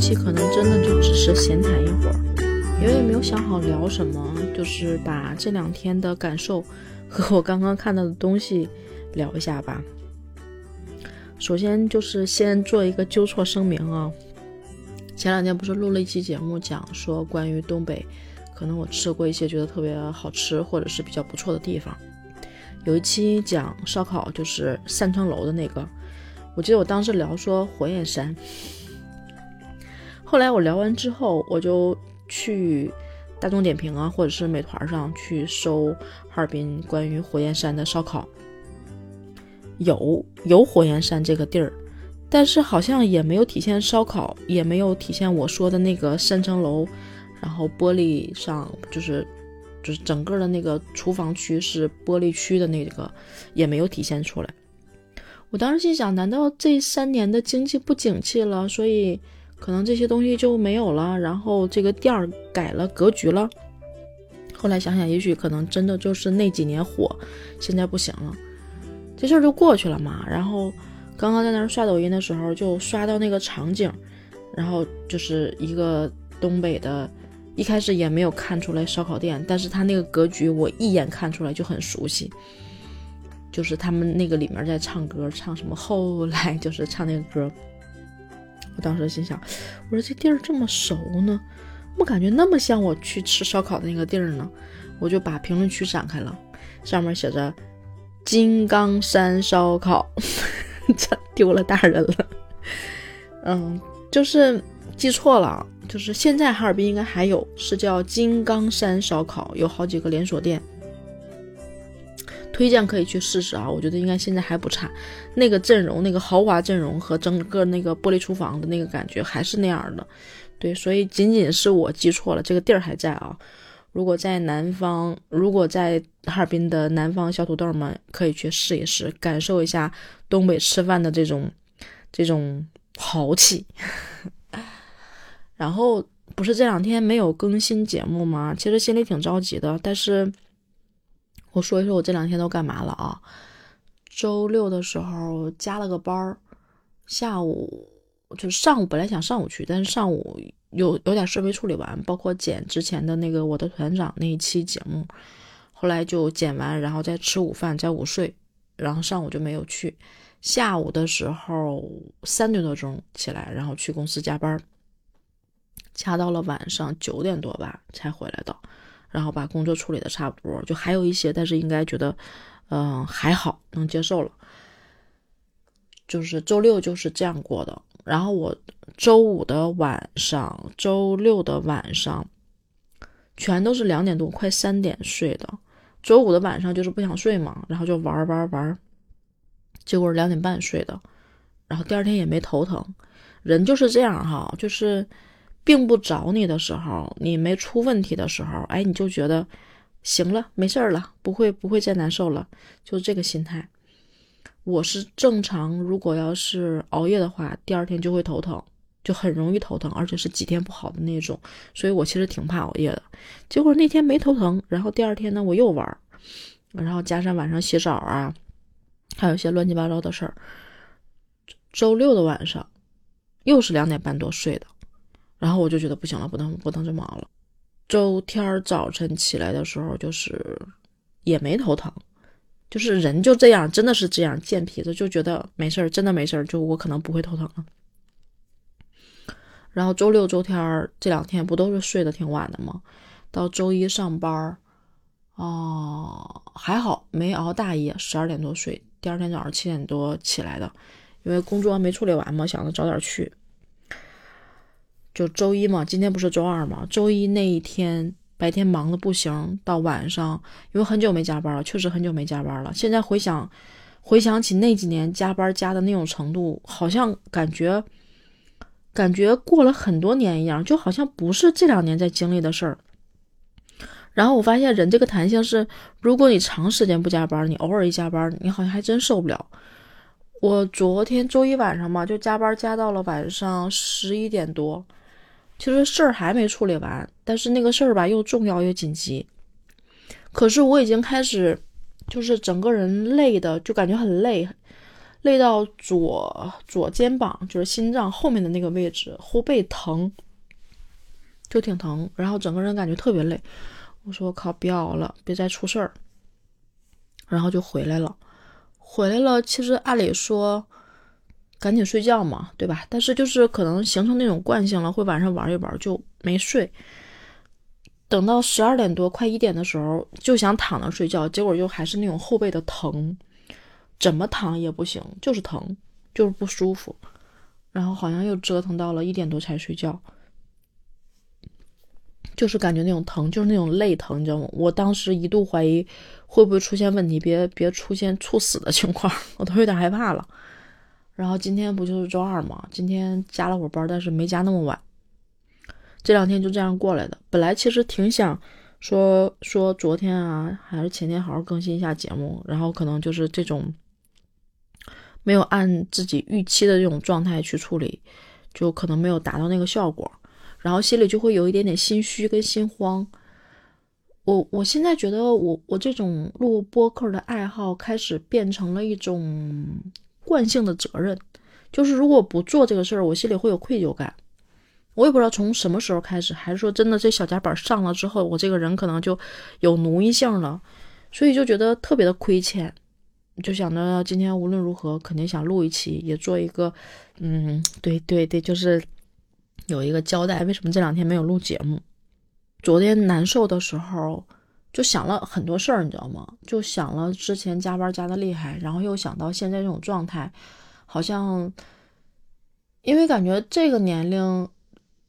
期可能真的就只是闲谈一会儿，因为没有想好聊什么，就是把这两天的感受和我刚刚看到的东西聊一下吧。首先就是先做一个纠错声明啊，前两天不是录了一期节目，讲说关于东北，可能我吃过一些觉得特别好吃或者是比较不错的地方。有一期讲烧烤，就是三层楼的那个，我记得我当时聊说火焰山。后来我聊完之后，我就去大众点评啊，或者是美团上去搜哈尔滨关于火焰山的烧烤。有有火焰山这个地儿，但是好像也没有体现烧烤，也没有体现我说的那个三层楼，然后玻璃上就是就是整个的那个厨房区是玻璃区的那个，也没有体现出来。我当时心想，难道这三年的经济不景气了，所以可能这些东西就没有了，然后这个店儿改了格局了？后来想想，也许可能真的就是那几年火，现在不行了。这事儿就过去了嘛。然后刚刚在那儿刷抖音的时候，就刷到那个场景，然后就是一个东北的，一开始也没有看出来烧烤店，但是他那个格局我一眼看出来就很熟悉，就是他们那个里面在唱歌，唱什么后来就是唱那个歌。我当时心想，我说这地儿这么熟呢，怎么感觉那么像我去吃烧烤的那个地儿呢，我就把评论区展开了，上面写着。金刚山烧烤，这丢了大人了。嗯，就是记错了，就是现在哈尔滨应该还有，是叫金刚山烧烤，有好几个连锁店，推荐可以去试试啊。我觉得应该现在还不差，那个阵容、那个豪华阵容和整个那个玻璃厨房的那个感觉还是那样的。对，所以仅仅是我记错了，这个地儿还在啊。如果在南方，如果在哈尔滨的南方小土豆们，可以去试一试，感受一下东北吃饭的这种这种豪气。然后不是这两天没有更新节目吗？其实心里挺着急的。但是我说一说我这两天都干嘛了啊？周六的时候加了个班儿，下午就是上午本来想上午去，但是上午。有有点事没处理完，包括剪之前的那个我的团长那一期节目，后来就剪完，然后再吃午饭，再午睡，然后上午就没有去。下午的时候三点多钟起来，然后去公司加班，加到了晚上九点多吧才回来的，然后把工作处理的差不多，就还有一些，但是应该觉得，嗯还好能接受了。就是周六就是这样过的。然后我周五的晚上、周六的晚上，全都是两点多、快三点睡的。周五的晚上就是不想睡嘛，然后就玩玩玩，结果两点半睡的。然后第二天也没头疼，人就是这样哈，就是并不找你的时候，你没出问题的时候，哎，你就觉得行了，没事儿了，不会不会再难受了，就是这个心态。我是正常，如果要是熬夜的话，第二天就会头疼，就很容易头疼，而且是几天不好的那种。所以我其实挺怕熬夜的。结果那天没头疼，然后第二天呢我又玩，然后加上晚上洗澡啊，还有一些乱七八糟的事儿。周六的晚上又是两点半多睡的，然后我就觉得不行了，不能不能这么熬了。周天早晨起来的时候就是也没头疼。就是人就这样，真的是这样，贱皮子就觉得没事儿，真的没事儿，就我可能不会头疼了。然后周六周天这两天不都是睡得挺晚的吗？到周一上班，哦，还好没熬大夜，十二点多睡，第二天早上七点多起来的，因为工作没处理完嘛，想着早点去。就周一嘛，今天不是周二嘛，周一那一天。白天忙的不行，到晚上，因为很久没加班了，确实很久没加班了。现在回想，回想起那几年加班加的那种程度，好像感觉，感觉过了很多年一样，就好像不是这两年在经历的事儿。然后我发现人这个弹性是，如果你长时间不加班，你偶尔一加班，你好像还真受不了。我昨天周一晚上嘛，就加班加到了晚上十一点多。其实事儿还没处理完，但是那个事儿吧又重要又紧急。可是我已经开始，就是整个人累的，就感觉很累，累到左左肩膀，就是心脏后面的那个位置，后背疼，就挺疼，然后整个人感觉特别累。我说我靠，别熬了，别再出事儿。然后就回来了，回来了。其实按理说，赶紧睡觉嘛，对吧？但是就是可能形成那种惯性了，会晚上玩一玩就没睡。等到十二点多快一点的时候，就想躺着睡觉，结果就还是那种后背的疼，怎么躺也不行，就是疼，就是不舒服。然后好像又折腾到了一点多才睡觉，就是感觉那种疼，就是那种累疼，你知道吗？我当时一度怀疑会不会出现问题，别别出现猝死的情况，我都有点害怕了。然后今天不就是周二嘛，今天加了会班，但是没加那么晚。这两天就这样过来的。本来其实挺想说说昨天啊，还是前天好好更新一下节目，然后可能就是这种没有按自己预期的这种状态去处理，就可能没有达到那个效果，然后心里就会有一点点心虚跟心慌。我我现在觉得我我这种录播客的爱好开始变成了一种惯性的责任，就是如果不做这个事儿，我心里会有愧疚感。我也不知道从什么时候开始，还是说真的这小夹板上了之后，我这个人可能就有奴役性了，所以就觉得特别的亏欠，就想着今天无论如何肯定想录一期，也做一个，嗯，对对对，就是有一个交代。为什么这两天没有录节目？昨天难受的时候就想了很多事儿，你知道吗？就想了之前加班加的厉害，然后又想到现在这种状态，好像因为感觉这个年龄。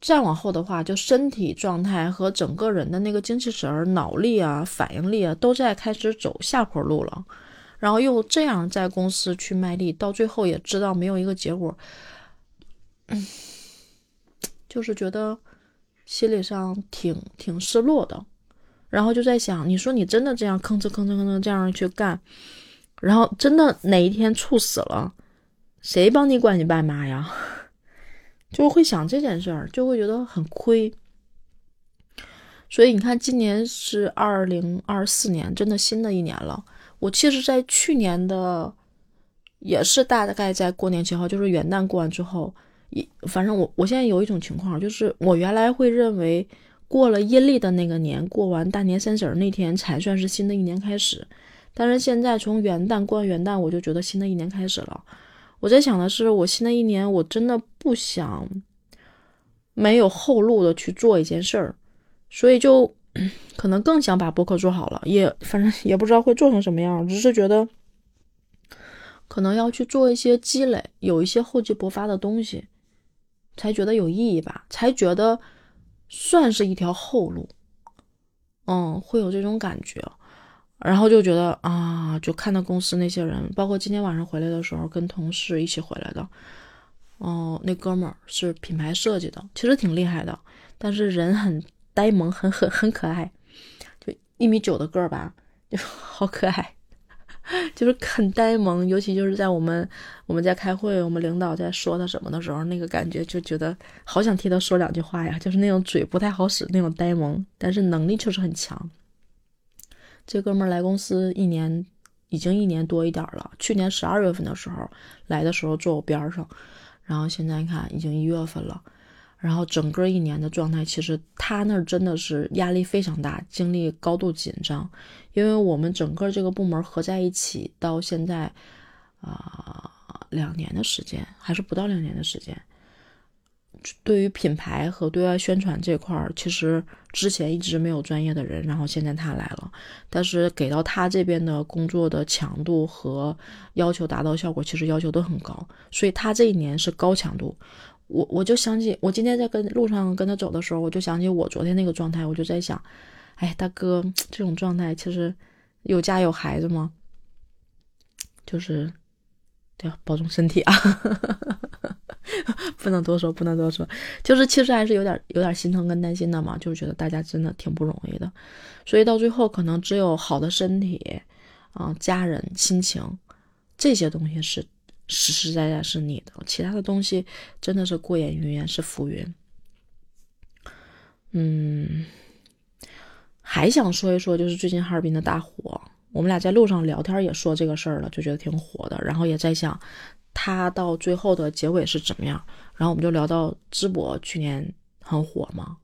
再往后的话，就身体状态和整个人的那个精气神儿、脑力啊、反应力啊，都在开始走下坡路了。然后又这样在公司去卖力，到最后也知道没有一个结果，嗯，就是觉得心理上挺挺失落的。然后就在想，你说你真的这样吭哧吭哧吭哧这样去干，然后真的哪一天猝死了，谁帮你管你爸妈呀？就会想这件事儿，就会觉得很亏。所以你看，今年是二零二四年，真的新的一年了。我其实，在去年的也是大概在过年前后，就是元旦过完之后，一反正我我现在有一种情况，就是我原来会认为过了阴历的那个年，过完大年三十那天才算是新的一年开始。但是现在从元旦过完元旦，我就觉得新的一年开始了。我在想的是，我新的一年我真的不想没有后路的去做一件事儿，所以就可能更想把播客做好了，也反正也不知道会做成什么样，只是觉得可能要去做一些积累，有一些厚积薄发的东西，才觉得有意义吧，才觉得算是一条后路，嗯，会有这种感觉。然后就觉得啊，就看到公司那些人，包括今天晚上回来的时候，跟同事一起回来的，哦，那哥们儿是品牌设计的，其实挺厉害的，但是人很呆萌，很很很可爱，就一米九的个儿吧，就 好可爱，就是很呆萌，尤其就是在我们我们在开会，我们领导在说他什么的时候，那个感觉就觉得好想替他说两句话呀，就是那种嘴不太好使那种呆萌，但是能力确实很强。这哥们儿来公司一年，已经一年多一点了。去年十二月份的时候来的时候坐我边上，然后现在看已经一月份了，然后整个一年的状态，其实他那儿真的是压力非常大，精力高度紧张，因为我们整个这个部门合在一起到现在啊两年的时间，还是不到两年的时间。对于品牌和对外宣传这块儿，其实之前一直没有专业的人，然后现在他来了，但是给到他这边的工作的强度和要求达到效果，其实要求都很高，所以他这一年是高强度。我我就想起我今天在跟路上跟他走的时候，我就想起我昨天那个状态，我就在想，哎，大哥这种状态其实有家有孩子吗？就是对，保重身体啊。不能多说，不能多说，就是其实还是有点有点心疼跟担心的嘛，就是觉得大家真的挺不容易的，所以到最后可能只有好的身体，啊，家人、亲情这些东西是实实在在是你的，其他的东西真的是过眼云烟，是浮云。嗯，还想说一说，就是最近哈尔滨的大火，我们俩在路上聊天也说这个事儿了，就觉得挺火的。然后也在想，他到最后的结尾是怎么样。然后我们就聊到淄博去年很火嘛。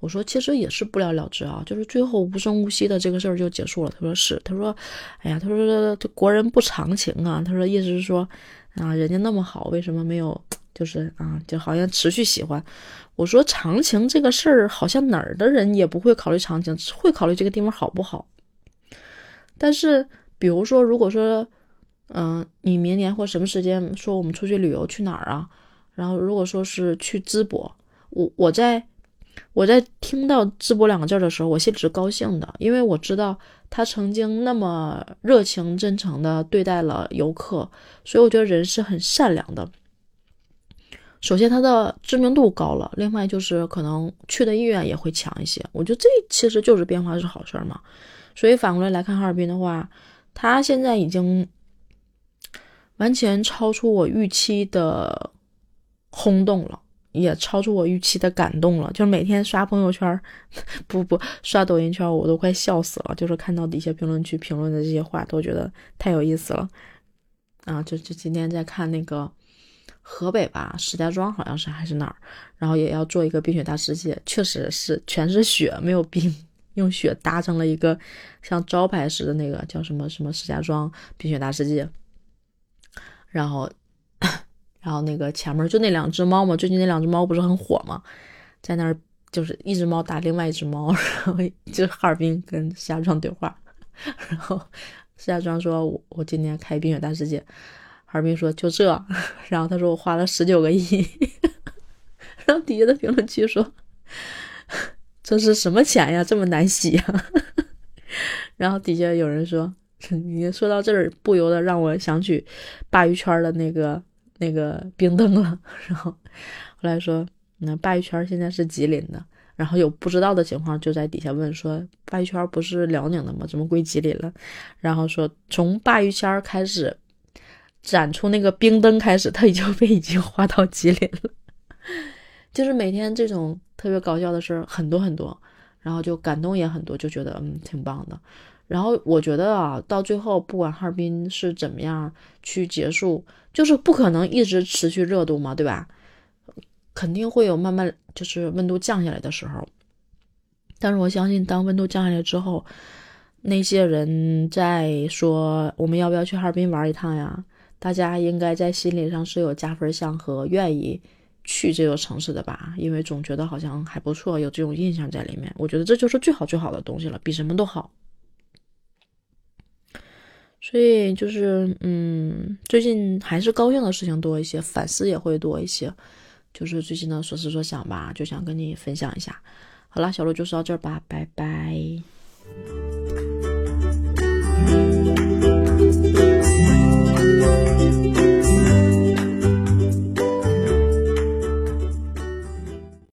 我说其实也是不了了之啊，就是最后无声无息的这个事儿就结束了。他说是，他说，哎呀，他说这国人不长情啊。他说意思是说啊，人家那么好，为什么没有？就是啊，就好像持续喜欢。我说长情这个事儿，好像哪儿的人也不会考虑长情，会考虑这个地方好不好。但是，比如说，如果说，嗯，你明年或什么时间说我们出去旅游去哪儿啊？然后如果说是去淄博，我我在我在听到淄博两个字的时候，我心里是高兴的，因为我知道他曾经那么热情真诚的对待了游客，所以我觉得人是很善良的。首先，它的知名度高了，另外就是可能去的意愿也会强一些。我觉得这其实就是变化是好事儿嘛。所以反过来来看哈尔滨的话，它现在已经完全超出我预期的轰动了，也超出我预期的感动了。就每天刷朋友圈，不不刷抖音圈，我都快笑死了。就是看到底下评论区评论的这些话，都觉得太有意思了。啊，就就今天在看那个。河北吧，石家庄好像是还是哪儿，然后也要做一个冰雪大世界，确实是全是雪，没有冰，用雪搭成了一个像招牌似的那个叫什么什么石家庄冰雪大世界。然后，然后那个前面就那两只猫嘛，最近那两只猫不是很火嘛，在那儿就是一只猫打另外一只猫，然后就哈尔滨跟石家庄对话，然后石家庄说：“我我今年开冰雪大世界。”哈尔滨说就这，然后他说我花了十九个亿，然后底下的评论区说这是什么钱呀，这么难洗呀？然后底下有人说，你说到这儿不由得让我想起鲅鱼圈的那个那个冰灯了。然后后来说，那鲅鱼圈现在是吉林的，然后有不知道的情况就在底下问说，鲅鱼圈不是辽宁的吗？怎么归吉林了？然后说从鲅鱼圈开始。展出那个冰灯开始，他已经被已经划到吉林了。就是每天这种特别搞笑的事很多很多，然后就感动也很多，就觉得嗯挺棒的。然后我觉得啊，到最后不管哈尔滨是怎么样去结束，就是不可能一直持续热度嘛，对吧？肯定会有慢慢就是温度降下来的时候。但是我相信，当温度降下来之后，那些人在说我们要不要去哈尔滨玩一趟呀？大家应该在心理上是有加分项和愿意去这座城市的吧，因为总觉得好像还不错，有这种印象在里面。我觉得这就是最好最好的东西了，比什么都好。所以就是嗯最近还是高兴的事情多一些反思也会多一些。就是最近的所思所想吧就想跟你分享一下。好啦小鹿就说到这儿吧拜拜。